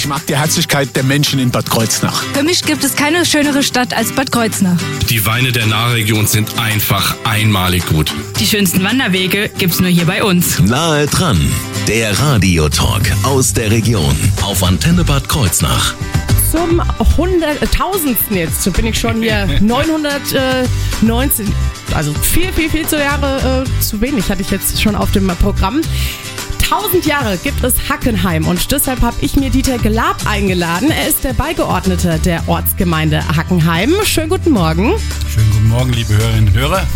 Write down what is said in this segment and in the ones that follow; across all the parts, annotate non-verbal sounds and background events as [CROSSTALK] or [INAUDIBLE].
Ich mag die Herzlichkeit der Menschen in Bad Kreuznach. Für mich gibt es keine schönere Stadt als Bad Kreuznach. Die Weine der Nahregion sind einfach einmalig gut. Die schönsten Wanderwege gibt's nur hier bei uns. Nahe dran, der Radiotalk aus der Region auf Antenne Bad Kreuznach. Zum 100.000. Jetzt bin ich schon hier [LAUGHS] 919. Also viel, viel, viel zu Jahre äh, zu wenig hatte ich jetzt schon auf dem Programm. 1000 Jahre gibt es Hackenheim und deshalb habe ich mir Dieter Gelab eingeladen. Er ist der Beigeordnete der Ortsgemeinde Hackenheim. Schönen guten Morgen. Schönen guten Morgen, liebe Hörerinnen und Hörer.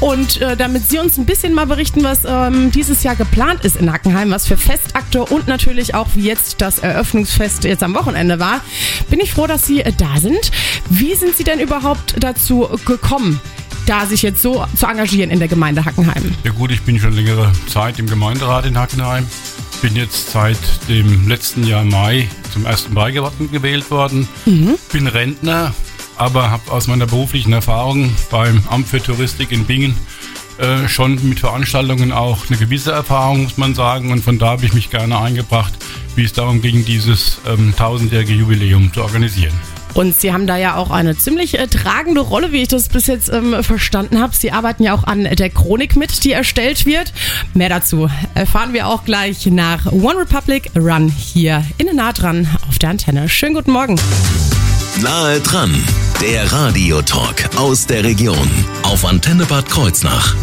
Und äh, damit Sie uns ein bisschen mal berichten, was ähm, dieses Jahr geplant ist in Hackenheim, was für Festakte und natürlich auch wie jetzt das Eröffnungsfest jetzt am Wochenende war, bin ich froh, dass Sie äh, da sind. Wie sind Sie denn überhaupt dazu gekommen? Da sich jetzt so zu engagieren in der Gemeinde Hackenheim? Ja gut, ich bin schon längere Zeit im Gemeinderat in Hackenheim. Bin jetzt seit dem letzten Jahr Mai zum ersten Beigeordneten gewählt worden. Mhm. Bin Rentner, aber habe aus meiner beruflichen Erfahrung beim Amt für Touristik in Bingen äh, schon mit Veranstaltungen auch eine gewisse Erfahrung, muss man sagen. Und von da habe ich mich gerne eingebracht, wie es darum ging, dieses ähm, tausendjährige Jubiläum zu organisieren. Und Sie haben da ja auch eine ziemlich äh, tragende Rolle, wie ich das bis jetzt ähm, verstanden habe. Sie arbeiten ja auch an der Chronik mit, die erstellt wird. Mehr dazu erfahren wir auch gleich nach One Republic Run hier in nah dran auf der Antenne. Schönen guten Morgen. Nahe dran, der Radiotalk aus der Region auf Antenne Bad Kreuznach.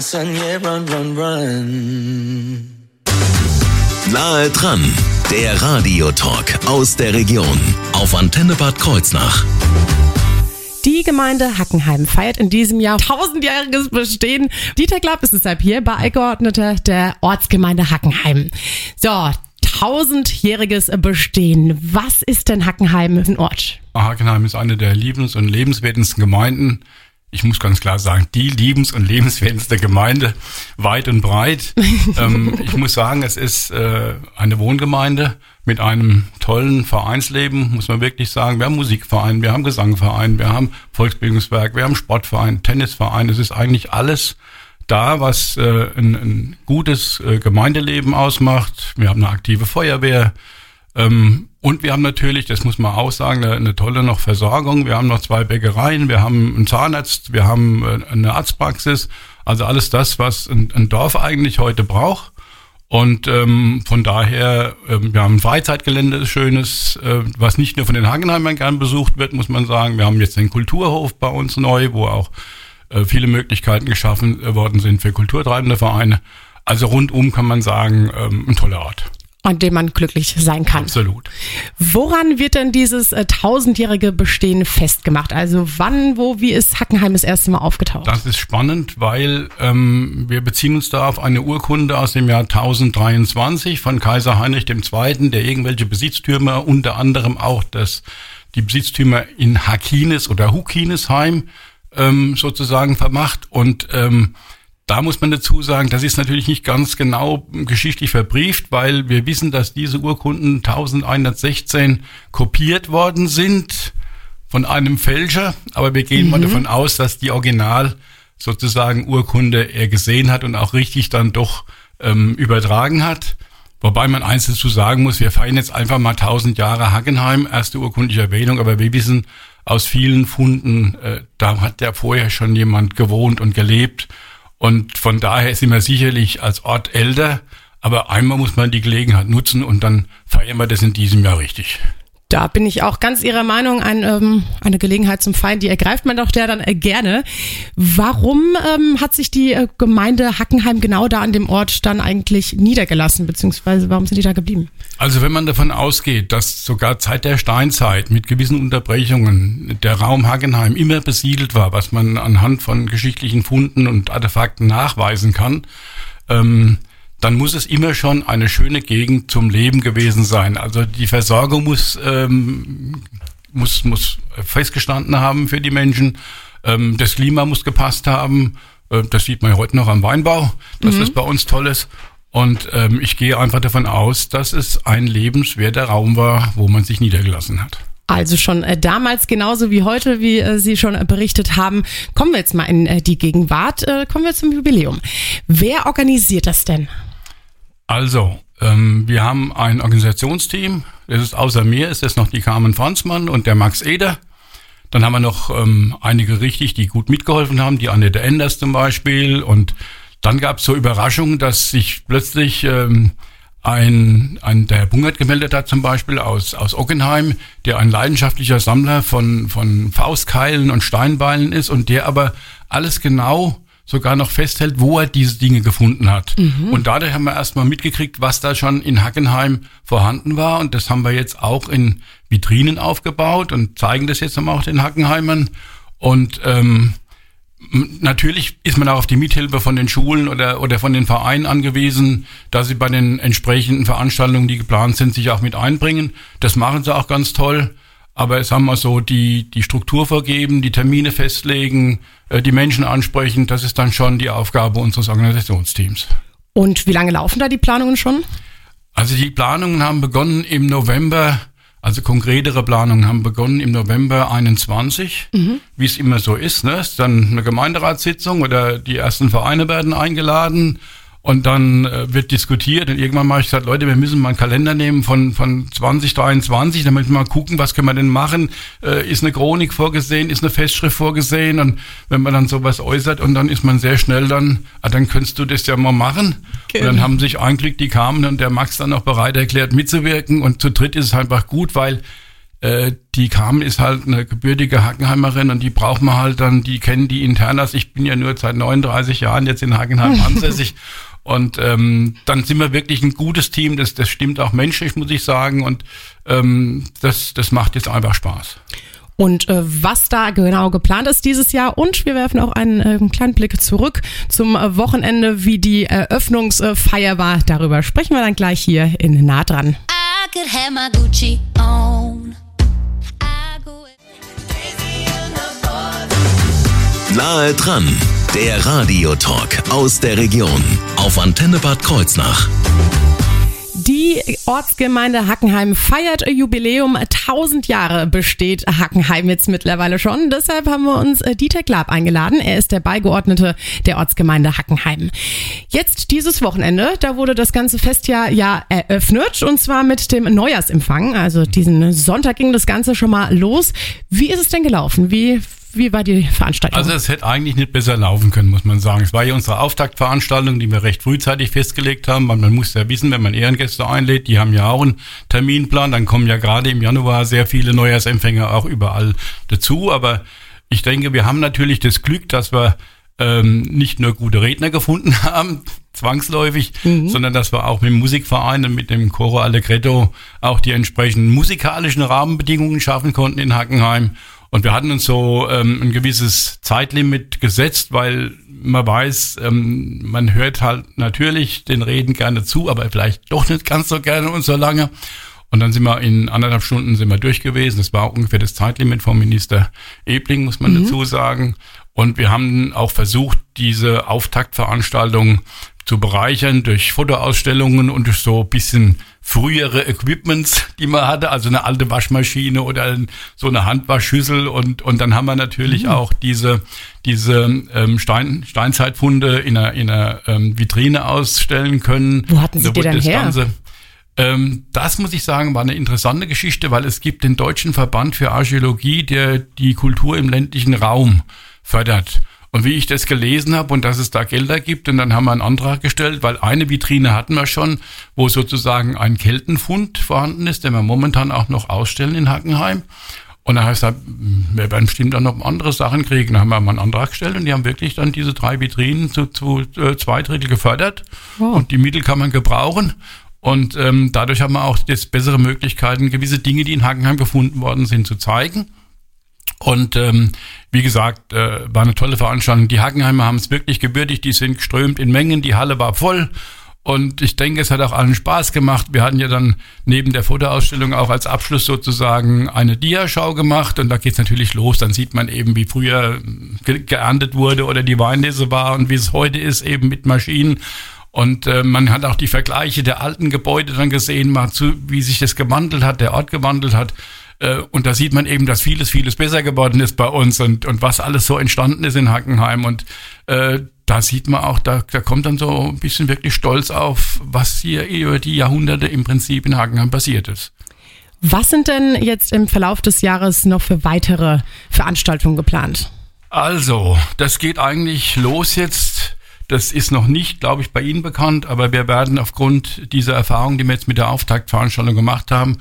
Sun, yeah, run, run, run. Nahe dran, der Radiotalk aus der Region auf Antenne Bad Kreuznach. Die Gemeinde Hackenheim feiert in diesem Jahr tausendjähriges Bestehen. Dieter Klapp ist deshalb hier, Beigeordneter der Ortsgemeinde Hackenheim. So, tausendjähriges Bestehen. Was ist denn Hackenheim für ein Ort? Hackenheim ist eine der liebens- und lebenswertesten Gemeinden ich muss ganz klar sagen, die liebens- und lebenswertendste Gemeinde weit und breit. [LAUGHS] ähm, ich muss sagen, es ist äh, eine Wohngemeinde mit einem tollen Vereinsleben, muss man wirklich sagen. Wir haben Musikverein, wir haben Gesangverein, wir haben Volksbildungswerk, wir haben Sportverein, Tennisverein. Es ist eigentlich alles da, was äh, ein, ein gutes äh, Gemeindeleben ausmacht. Wir haben eine aktive Feuerwehr. Ähm, und wir haben natürlich, das muss man auch sagen, eine, tolle noch Versorgung. Wir haben noch zwei Bäckereien, wir haben einen Zahnarzt, wir haben äh, eine Arztpraxis. Also alles das, was ein, Dorf eigentlich heute braucht. Und ähm, von daher, äh, wir haben ein Freizeitgelände, schönes, äh, was nicht nur von den Hagenheimern gern besucht wird, muss man sagen. Wir haben jetzt den Kulturhof bei uns neu, wo auch äh, viele Möglichkeiten geschaffen äh, worden sind für kulturtreibende Vereine. Also rundum kann man sagen, ähm, ein toller Ort an dem man glücklich sein kann. Absolut. Woran wird denn dieses äh, tausendjährige Bestehen festgemacht? Also wann, wo, wie ist Hackenheim das erste Mal aufgetaucht? Das ist spannend, weil ähm, wir beziehen uns da auf eine Urkunde aus dem Jahr 1023 von Kaiser Heinrich II., der irgendwelche Besitztümer, unter anderem auch das, die Besitztümer in Hakines oder Hukinesheim ähm, sozusagen vermacht und ähm, da muss man dazu sagen, das ist natürlich nicht ganz genau geschichtlich verbrieft, weil wir wissen, dass diese Urkunden 1116 kopiert worden sind von einem Fälscher, aber wir gehen mhm. mal davon aus, dass die Original sozusagen Urkunde er gesehen hat und auch richtig dann doch ähm, übertragen hat. Wobei man eins dazu sagen muss, wir feiern jetzt einfach mal 1000 Jahre Hackenheim, erste urkundliche Erwähnung, aber wir wissen aus vielen Funden, äh, da hat ja vorher schon jemand gewohnt und gelebt und von daher sind wir sicherlich als Ort älter, aber einmal muss man die Gelegenheit nutzen und dann feiern wir das in diesem Jahr richtig. Da bin ich auch ganz Ihrer Meinung. Ein, ähm, eine Gelegenheit zum Feiern, die ergreift man doch der dann äh, gerne. Warum ähm, hat sich die äh, Gemeinde Hackenheim genau da an dem Ort dann eigentlich niedergelassen, beziehungsweise warum sind die da geblieben? Also wenn man davon ausgeht, dass sogar Zeit der Steinzeit mit gewissen Unterbrechungen der Raum Hackenheim immer besiedelt war, was man anhand von geschichtlichen Funden und Artefakten nachweisen kann, ähm, dann muss es immer schon eine schöne Gegend zum Leben gewesen sein. Also die Versorgung muss, ähm, muss, muss festgestanden haben für die Menschen. Ähm, das Klima muss gepasst haben. Äh, das sieht man ja heute noch am Weinbau, dass mhm. das bei uns toll ist. Und ähm, ich gehe einfach davon aus, dass es ein lebenswerter Raum war, wo man sich niedergelassen hat. Also schon äh, damals genauso wie heute, wie äh, Sie schon äh, berichtet haben. Kommen wir jetzt mal in äh, die Gegenwart, äh, kommen wir zum Jubiläum. Wer organisiert das denn? Also, ähm, wir haben ein Organisationsteam. Das ist außer mir ist es noch die Carmen Franzmann und der Max Eder. Dann haben wir noch ähm, einige richtig, die gut mitgeholfen haben, die Annette Enders zum Beispiel. Und dann gab es so Überraschungen, dass sich plötzlich ähm, ein, ein der Herr Bungert gemeldet hat zum Beispiel aus, aus Ockenheim, der ein leidenschaftlicher Sammler von, von Faustkeilen und Steinbeilen ist und der aber alles genau sogar noch festhält, wo er diese Dinge gefunden hat. Mhm. Und dadurch haben wir erstmal mitgekriegt, was da schon in Hackenheim vorhanden war. Und das haben wir jetzt auch in Vitrinen aufgebaut und zeigen das jetzt nochmal auch den Hackenheimern. Und ähm, Natürlich ist man auch auf die Mithilfe von den Schulen oder, oder von den Vereinen angewiesen, dass sie bei den entsprechenden Veranstaltungen, die geplant sind, sich auch mit einbringen. Das machen sie auch ganz toll. Aber es haben wir so die, die Struktur vergeben, die Termine festlegen, äh, die Menschen ansprechen. Das ist dann schon die Aufgabe unseres Organisationsteams. Und wie lange laufen da die Planungen schon? Also die Planungen haben begonnen im November also konkretere Planungen haben begonnen im November 21, mhm. wie es immer so ist. Ne? Ist dann eine Gemeinderatssitzung oder die ersten Vereine werden eingeladen und dann äh, wird diskutiert und irgendwann mal ich gesagt, Leute, wir müssen mal einen Kalender nehmen von, von 2023, damit wir mal gucken, was können wir denn machen. Äh, ist eine Chronik vorgesehen, ist eine Festschrift vorgesehen und wenn man dann sowas äußert und dann ist man sehr schnell dann, ah, dann könntest du das ja mal machen. Okay. Und dann haben sich eigentlich die Carmen und der Max dann auch bereit erklärt mitzuwirken und zu dritt ist es einfach gut, weil äh, die Carmen ist halt eine gebürtige Hackenheimerin und die braucht man halt dann, die kennen die Internas. Ich bin ja nur seit 39 Jahren jetzt in Hackenheim [LAUGHS] ansässig Und ähm, dann sind wir wirklich ein gutes Team. Das, das stimmt auch menschlich, muss ich sagen. Und ähm, das, das macht jetzt einfach Spaß. Und äh, was da genau geplant ist dieses Jahr. Und wir werfen auch einen äh, kleinen Blick zurück zum äh, Wochenende, wie die Eröffnungsfeier war. Darüber sprechen wir dann gleich hier in Nah dran. Nahe dran der Radiotalk aus der Region auf Antenne Bad Kreuznach. Die Ortsgemeinde Hackenheim feiert Jubiläum. 1000 Jahre besteht Hackenheim jetzt mittlerweile schon. Deshalb haben wir uns äh, Dieter Glab eingeladen. Er ist der Beigeordnete der Ortsgemeinde Hackenheim. Jetzt dieses Wochenende, da wurde das ganze Festjahr ja eröffnet und zwar mit dem Neujahrsempfang. Also diesen Sonntag ging das Ganze schon mal los. Wie ist es denn gelaufen? Wie wie war die Veranstaltung? Also es hätte eigentlich nicht besser laufen können, muss man sagen. Es war ja unsere Auftaktveranstaltung, die wir recht frühzeitig festgelegt haben. Man, man muss ja wissen, wenn man Ehrengäste einlädt, die haben ja auch einen Terminplan. Dann kommen ja gerade im Januar sehr viele Neujahrsempfänger auch überall dazu. Aber ich denke, wir haben natürlich das Glück, dass wir ähm, nicht nur gute Redner gefunden [LAUGHS] haben, zwangsläufig, mhm. sondern dass wir auch mit dem Musikverein und mit dem Choro Allegretto auch die entsprechenden musikalischen Rahmenbedingungen schaffen konnten in Hackenheim. Und wir hatten uns so ähm, ein gewisses Zeitlimit gesetzt, weil man weiß, ähm, man hört halt natürlich den Reden gerne zu, aber vielleicht doch nicht ganz so gerne und so lange. Und dann sind wir in anderthalb Stunden sind wir durch gewesen. Das war ungefähr das Zeitlimit vom Minister Ebling, muss man mhm. dazu sagen. Und wir haben auch versucht, diese Auftaktveranstaltung zu bereichern durch Fotoausstellungen und durch so bisschen frühere Equipments, die man hatte, also eine alte Waschmaschine oder so eine Handwaschschüssel und und dann haben wir natürlich mhm. auch diese diese ähm, Stein, Steinzeitfunde in einer, in einer ähm, Vitrine ausstellen können. Wo hatten Sie die denn her? Ganze, ähm, das muss ich sagen, war eine interessante Geschichte, weil es gibt den Deutschen Verband für Archäologie, der die Kultur im ländlichen Raum fördert. Und wie ich das gelesen habe und dass es da Gelder gibt, und dann haben wir einen Antrag gestellt, weil eine Vitrine hatten wir schon, wo sozusagen ein Keltenfund vorhanden ist, den wir momentan auch noch ausstellen in Hackenheim. Und dann heißt er, wir werden bestimmt dann noch andere Sachen kriegen. Dann haben wir mal einen Antrag gestellt und die haben wirklich dann diese drei Vitrinen zu, zu äh, zwei Drittel gefördert. Wow. Und die Mittel kann man gebrauchen. Und ähm, dadurch haben wir auch jetzt bessere Möglichkeiten, gewisse Dinge, die in Hackenheim gefunden worden sind, zu zeigen. Und ähm, wie gesagt, äh, war eine tolle Veranstaltung. Die Hackenheimer haben es wirklich gebürtig, die sind geströmt in Mengen, die Halle war voll. Und ich denke, es hat auch allen Spaß gemacht. Wir hatten ja dann neben der Fotoausstellung auch als Abschluss sozusagen eine Diaschau gemacht. Und da geht's natürlich los. Dann sieht man eben, wie früher ge geerntet wurde oder die Weinlese war und wie es heute ist, eben mit Maschinen. Und äh, man hat auch die Vergleiche der alten Gebäude dann gesehen, mal zu, wie sich das gewandelt hat, der Ort gewandelt hat. Äh, und da sieht man eben, dass vieles, vieles besser geworden ist bei uns und, und was alles so entstanden ist in Hackenheim. Und äh, da sieht man auch, da, da kommt dann so ein bisschen wirklich Stolz auf, was hier über die Jahrhunderte im Prinzip in Hackenheim passiert ist. Was sind denn jetzt im Verlauf des Jahres noch für weitere Veranstaltungen geplant? Also, das geht eigentlich los jetzt. Das ist noch nicht, glaube ich, bei Ihnen bekannt, aber wir werden aufgrund dieser Erfahrung, die wir jetzt mit der Auftaktveranstaltung gemacht haben,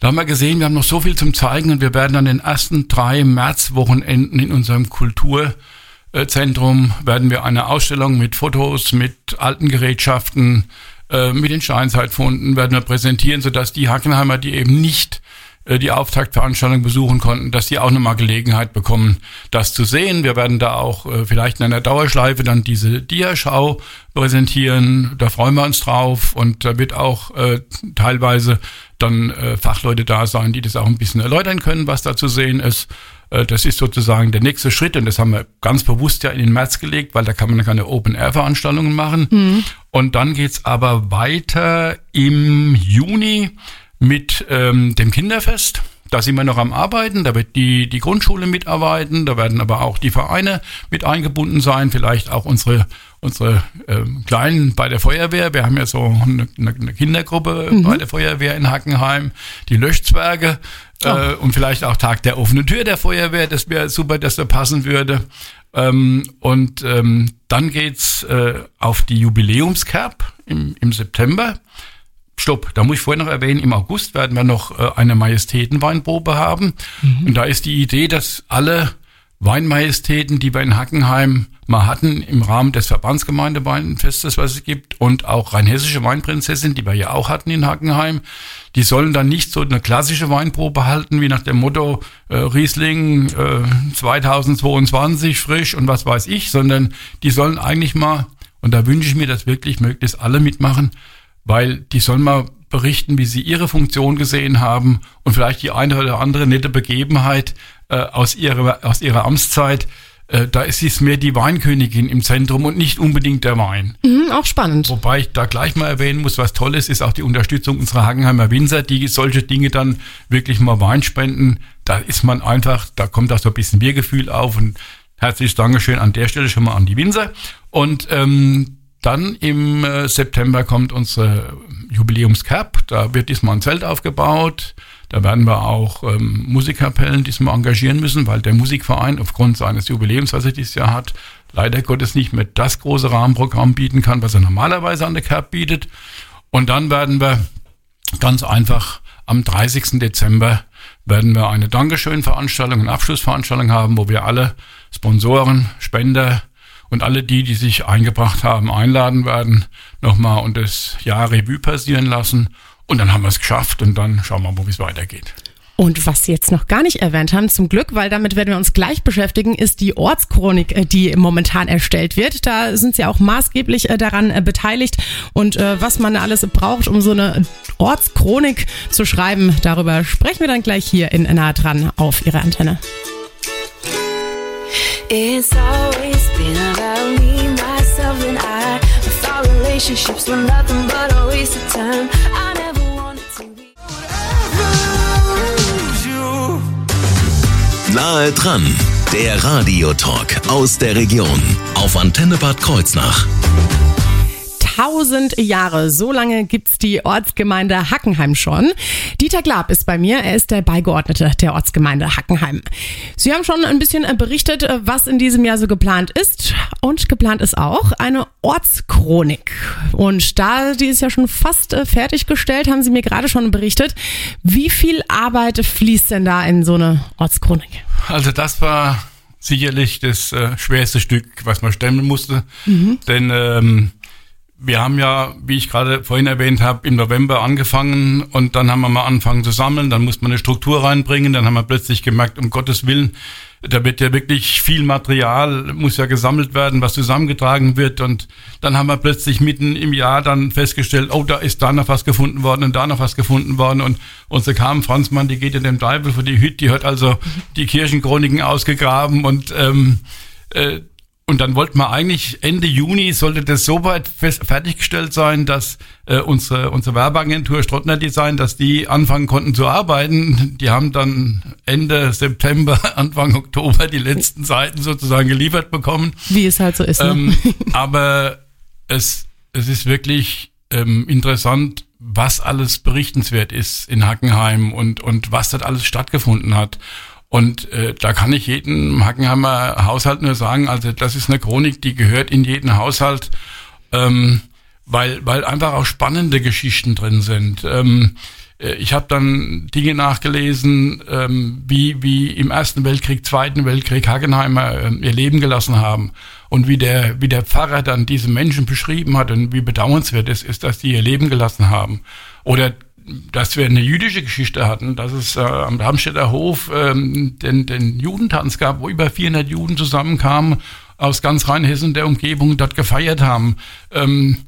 da haben wir gesehen, wir haben noch so viel zum Zeigen und wir werden an den ersten drei Märzwochenenden in unserem Kulturzentrum werden wir eine Ausstellung mit Fotos, mit alten Gerätschaften, äh, mit den Steinzeitfunden werden wir präsentieren, sodass die Hackenheimer, die eben nicht äh, die Auftaktveranstaltung besuchen konnten, dass sie auch nochmal Gelegenheit bekommen, das zu sehen. Wir werden da auch äh, vielleicht in einer Dauerschleife dann diese Diaschau präsentieren. Da freuen wir uns drauf und da wird auch äh, teilweise dann äh, Fachleute da sein, die das auch ein bisschen erläutern können, was da zu sehen ist. Äh, das ist sozusagen der nächste Schritt und das haben wir ganz bewusst ja in den März gelegt, weil da kann man keine Open-Air-Veranstaltungen machen. Mhm. Und dann geht's aber weiter im Juni mit ähm, dem Kinderfest. Da sind wir noch am Arbeiten, da wird die, die Grundschule mitarbeiten, da werden aber auch die Vereine mit eingebunden sein, vielleicht auch unsere, unsere äh, Kleinen bei der Feuerwehr. Wir haben ja so eine, eine Kindergruppe mhm. bei der Feuerwehr in Hackenheim, die Löschzwerge oh. äh, und vielleicht auch Tag der offenen Tür der Feuerwehr, das wäre super, dass da passen würde. Ähm, und ähm, dann geht's äh, auf die Jubiläumscap im, im September. Stopp, da muss ich vorher noch erwähnen, im August werden wir noch äh, eine Majestätenweinprobe haben. Mhm. Und da ist die Idee, dass alle Weinmajestäten, die wir in Hackenheim mal hatten, im Rahmen des Verbandsgemeindeweinfestes, was es gibt, und auch rheinhessische Weinprinzessin, die wir ja auch hatten in Hackenheim, die sollen dann nicht so eine klassische Weinprobe halten, wie nach dem Motto äh, Riesling äh, 2022 frisch und was weiß ich, sondern die sollen eigentlich mal, und da wünsche ich mir, dass wirklich möglichst alle mitmachen, weil die sollen mal berichten, wie sie ihre Funktion gesehen haben und vielleicht die eine oder andere nette Begebenheit äh, aus, ihrer, aus ihrer Amtszeit. Äh, da ist es mehr die Weinkönigin im Zentrum und nicht unbedingt der Wein. Mhm, auch spannend. Wobei ich da gleich mal erwähnen muss, was toll ist, ist auch die Unterstützung unserer Hagenheimer Winzer, die solche Dinge dann wirklich mal Wein spenden. Da ist man einfach, da kommt auch so ein bisschen Wir-Gefühl auf und herzliches Dankeschön an der Stelle schon mal an die Winzer. Und ähm, dann im äh, September kommt unsere Jubiläumscap. Da wird diesmal ein Zelt aufgebaut. Da werden wir auch ähm, Musikkapellen diesmal engagieren müssen, weil der Musikverein aufgrund seines Jubiläums, was er dieses Jahr hat, leider Gottes nicht mehr das große Rahmenprogramm bieten kann, was er normalerweise an der Cap bietet. Und dann werden wir ganz einfach am 30. Dezember werden wir eine Dankeschön-Veranstaltung, eine Abschlussveranstaltung haben, wo wir alle Sponsoren, Spender, und alle die, die sich eingebracht haben, einladen werden, nochmal und das Jahr Revue passieren lassen. Und dann haben wir es geschafft und dann schauen wir mal, wie es weitergeht. Und was Sie jetzt noch gar nicht erwähnt haben, zum Glück, weil damit werden wir uns gleich beschäftigen, ist die Ortschronik, äh, die momentan erstellt wird. Da sind Sie auch maßgeblich äh, daran äh, beteiligt. Und was man alles braucht, um so eine Ortschronik zu schreiben, darüber sprechen wir dann gleich hier in Nahe dran auf Ihre Antenne. It's always been about me, myself, and I. I thought relationships were nothing but a waste of time. I never wanted to be. Nahe dran, der Radiotalk aus der Region auf Antenne Bad Kreuznach. 1000 Jahre. So lange gibt's die Ortsgemeinde Hackenheim schon. Dieter Glab ist bei mir. Er ist der Beigeordnete der Ortsgemeinde Hackenheim. Sie haben schon ein bisschen äh, berichtet, äh, was in diesem Jahr so geplant ist. Und geplant ist auch eine Ortschronik. Und da, die ist ja schon fast äh, fertiggestellt, haben Sie mir gerade schon berichtet. Wie viel Arbeit fließt denn da in so eine Ortschronik? Also das war sicherlich das äh, schwerste Stück, was man stemmen musste. Mhm. Denn ähm, wir haben ja, wie ich gerade vorhin erwähnt habe, im November angefangen und dann haben wir mal angefangen zu sammeln, dann muss man eine Struktur reinbringen, dann haben wir plötzlich gemerkt, um Gottes Willen, da wird ja wirklich viel Material, muss ja gesammelt werden, was zusammengetragen wird. Und dann haben wir plötzlich mitten im Jahr dann festgestellt, oh, da ist da noch was gefunden worden und da noch was gefunden worden. Und unsere Carmen Franzmann, die geht in dem Teufel für die Hütte, die hat also die Kirchenchroniken ausgegraben und ähm, äh, und dann wollten wir eigentlich Ende Juni sollte das so weit fest, fertiggestellt sein, dass äh, unsere, unsere Werbeagentur Strottner Design, dass die anfangen konnten zu arbeiten. Die haben dann Ende September, [LAUGHS] Anfang Oktober die letzten Seiten sozusagen geliefert bekommen. Wie es halt so ist. Ne? Ähm, aber es, es ist wirklich ähm, interessant, was alles berichtenswert ist in Hackenheim und, und was dort alles stattgefunden hat. Und äh, da kann ich jedem Hackenheimer Haushalt nur sagen, also das ist eine Chronik, die gehört in jeden Haushalt, ähm, weil, weil einfach auch spannende Geschichten drin sind. Ähm, äh, ich habe dann Dinge nachgelesen, ähm, wie, wie im Ersten Weltkrieg, Zweiten Weltkrieg Hackenheimer äh, ihr Leben gelassen haben und wie der, wie der Pfarrer dann diese Menschen beschrieben hat und wie bedauernswert es ist, dass die ihr Leben gelassen haben. Oder dass wir eine jüdische Geschichte hatten, dass es äh, am Darmstädter Hof ähm, den, den Judentanz gab, wo über 400 Juden zusammenkamen aus ganz Rheinhessen der Umgebung dort gefeiert haben. Ähm,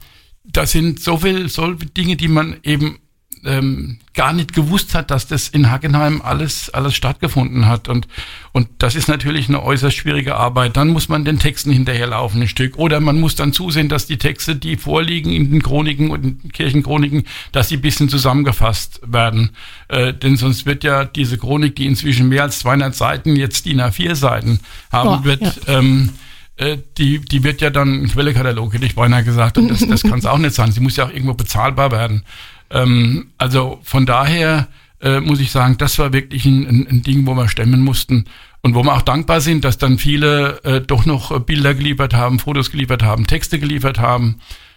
das sind so viel, so Dinge, die man eben ähm, gar nicht gewusst hat, dass das in Hackenheim alles, alles stattgefunden hat. Und, und das ist natürlich eine äußerst schwierige Arbeit. Dann muss man den Texten hinterherlaufen ein Stück. Oder man muss dann zusehen, dass die Texte, die vorliegen in den Chroniken und in Kirchenchroniken, dass sie ein bisschen zusammengefasst werden. Äh, denn sonst wird ja diese Chronik, die inzwischen mehr als 200 Seiten, jetzt DIN A4 Seiten haben Oh, wird, ja. ähm, äh, die, die wird ja dann ein Quellekatalog, hätte ich beinahe gesagt. Und das, das kann es auch nicht sein. Sie muss ja auch irgendwo bezahlbar werden. Ähm, also von daher äh, muss ich sagen, das war wirklich ein, ein, ein Ding, wo wir stemmen mussten und wo wir auch dankbar sind, dass dann viele äh, doch noch äh, Bilder geliefert haben, Fotos geliefert haben, Texte geliefert haben.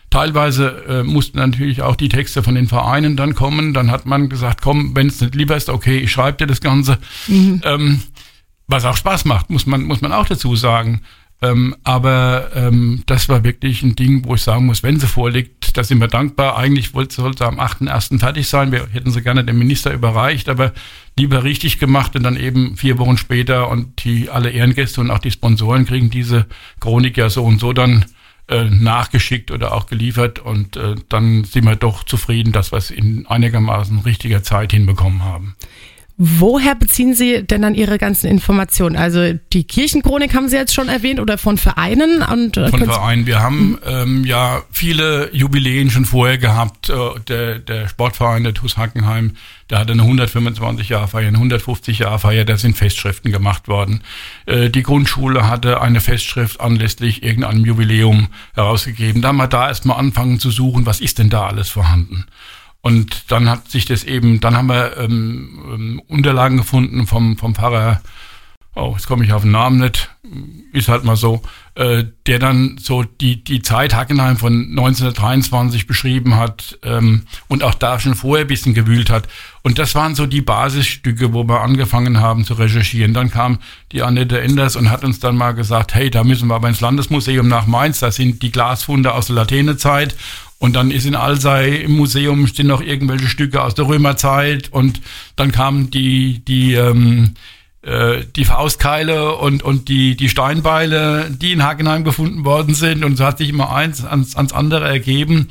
Teilweise äh, mussten natürlich auch die Texte von den Vereinen dann kommen. Dann hat man gesagt, komm, wenn es nicht lieber ist, okay, ich schreibe dir das Ganze. Ähm, was auch Spaß macht, muss man, muss man auch dazu sagen. Ähm, aber ähm, das war wirklich ein Ding, wo ich sagen muss, wenn sie vorliegt, da sind wir dankbar. Eigentlich sollte am 8.1. fertig sein. Wir hätten sie gerne dem Minister überreicht, aber lieber richtig gemacht und dann eben vier Wochen später und die alle Ehrengäste und auch die Sponsoren kriegen diese Chronik ja so und so dann äh, nachgeschickt oder auch geliefert und äh, dann sind wir doch zufrieden, dass wir es in einigermaßen richtiger Zeit hinbekommen haben. Woher beziehen Sie denn dann Ihre ganzen Informationen? Also die Kirchenchronik haben Sie jetzt schon erwähnt oder von Vereinen? Und, äh, von Vereinen. Wir haben ähm, ja viele Jubiläen schon vorher gehabt. Äh, der, der Sportverein, der TuS Hackenheim, der hatte eine 125-Jahr-Feier, eine 150-Jahr-Feier, da sind Festschriften gemacht worden. Äh, die Grundschule hatte eine Festschrift anlässlich irgendeinem Jubiläum herausgegeben. Da wir da erstmal anfangen zu suchen, was ist denn da alles vorhanden. Und dann hat sich das eben, dann haben wir ähm, ähm, Unterlagen gefunden vom, vom Pfarrer, oh, jetzt komme ich auf den Namen nicht, ist halt mal so, äh, der dann so die, die Zeit Hackenheim von 1923 beschrieben hat ähm, und auch da schon vorher ein bisschen gewühlt hat. Und das waren so die Basisstücke, wo wir angefangen haben zu recherchieren. Dann kam die Annette Enders und hat uns dann mal gesagt, hey, da müssen wir aber ins Landesmuseum nach Mainz, da sind die Glasfunde aus der Latènezeit und dann ist in Alsei im Museum stehen noch irgendwelche Stücke aus der Römerzeit und dann kamen die, die, ähm, äh, die Faustkeile und, und die, die Steinbeile, die in Hagenheim gefunden worden sind. Und so hat sich immer eins ans, ans andere ergeben.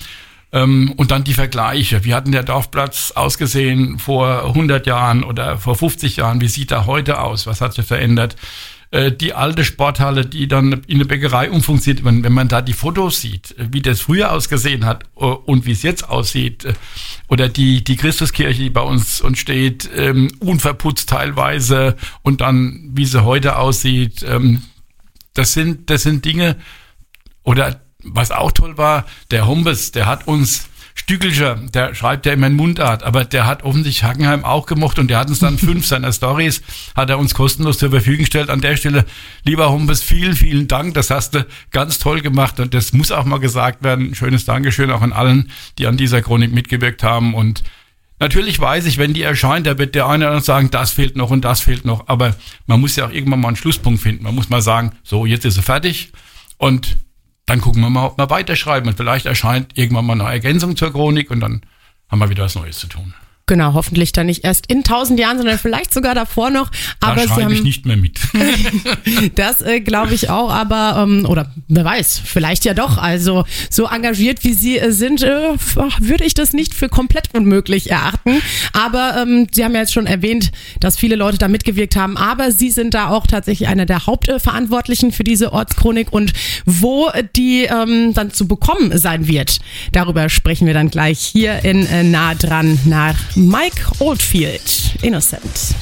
Ähm, und dann die Vergleiche. Wie hat denn der Dorfplatz ausgesehen vor 100 Jahren oder vor 50 Jahren? Wie sieht er heute aus? Was hat sich verändert? Äh, Die alte Sporthalle, die dann in eine Bäckerei umfunktioniert, wenn, wenn man da die Fotos sieht, äh, wie das früher ausgesehen hat äh, und wie es jetzt aussieht, oder die, die Christuskirche, die bei uns, uns steht, ähm, unverputzt teilweise und dann, wie sie heute aussieht, ähm, das sind, das sind Dinge, oder was auch toll war, der Humbes, der hat uns Stückelcher, der schreibt ja immer in Mundart, aber der hat offensichtlich Hackenheim auch gemocht und der hat uns dann [LAUGHS] fünf seiner Stories, hat er uns kostenlos zur Verfügung gestellt. An der Stelle, lieber Humbes, vielen, vielen Dank. Das hast du ganz toll gemacht und das muss auch mal gesagt werden. Schönes Dankeschön auch an allen, die an dieser Chronik mitgewirkt haben und Natürlich weiß ich, wenn die erscheint, da wird der eine oder andere sagen, das fehlt noch und das fehlt noch. Aber man muss ja auch irgendwann mal einen Schlusspunkt finden. Man muss mal sagen, so, jetzt ist sie fertig und dann gucken wir mal, ob wir weiterschreiben. Und vielleicht erscheint irgendwann mal eine Ergänzung zur Chronik und dann haben wir wieder was Neues zu tun. Genau, hoffentlich dann nicht erst in tausend Jahren, sondern vielleicht sogar davor noch. Aber da sie schreibe ich nicht mehr mit. [LAUGHS] das äh, glaube ich auch, aber ähm, oder wer weiß, vielleicht ja doch. Also so engagiert wie Sie äh, sind, äh, würde ich das nicht für komplett unmöglich erachten. Aber ähm, Sie haben ja jetzt schon erwähnt, dass viele Leute da mitgewirkt haben. Aber Sie sind da auch tatsächlich einer der Hauptverantwortlichen für diese Ortschronik und wo die ähm, dann zu bekommen sein wird. Darüber sprechen wir dann gleich hier in äh, nah dran nach Mike Oldfield, Innocent.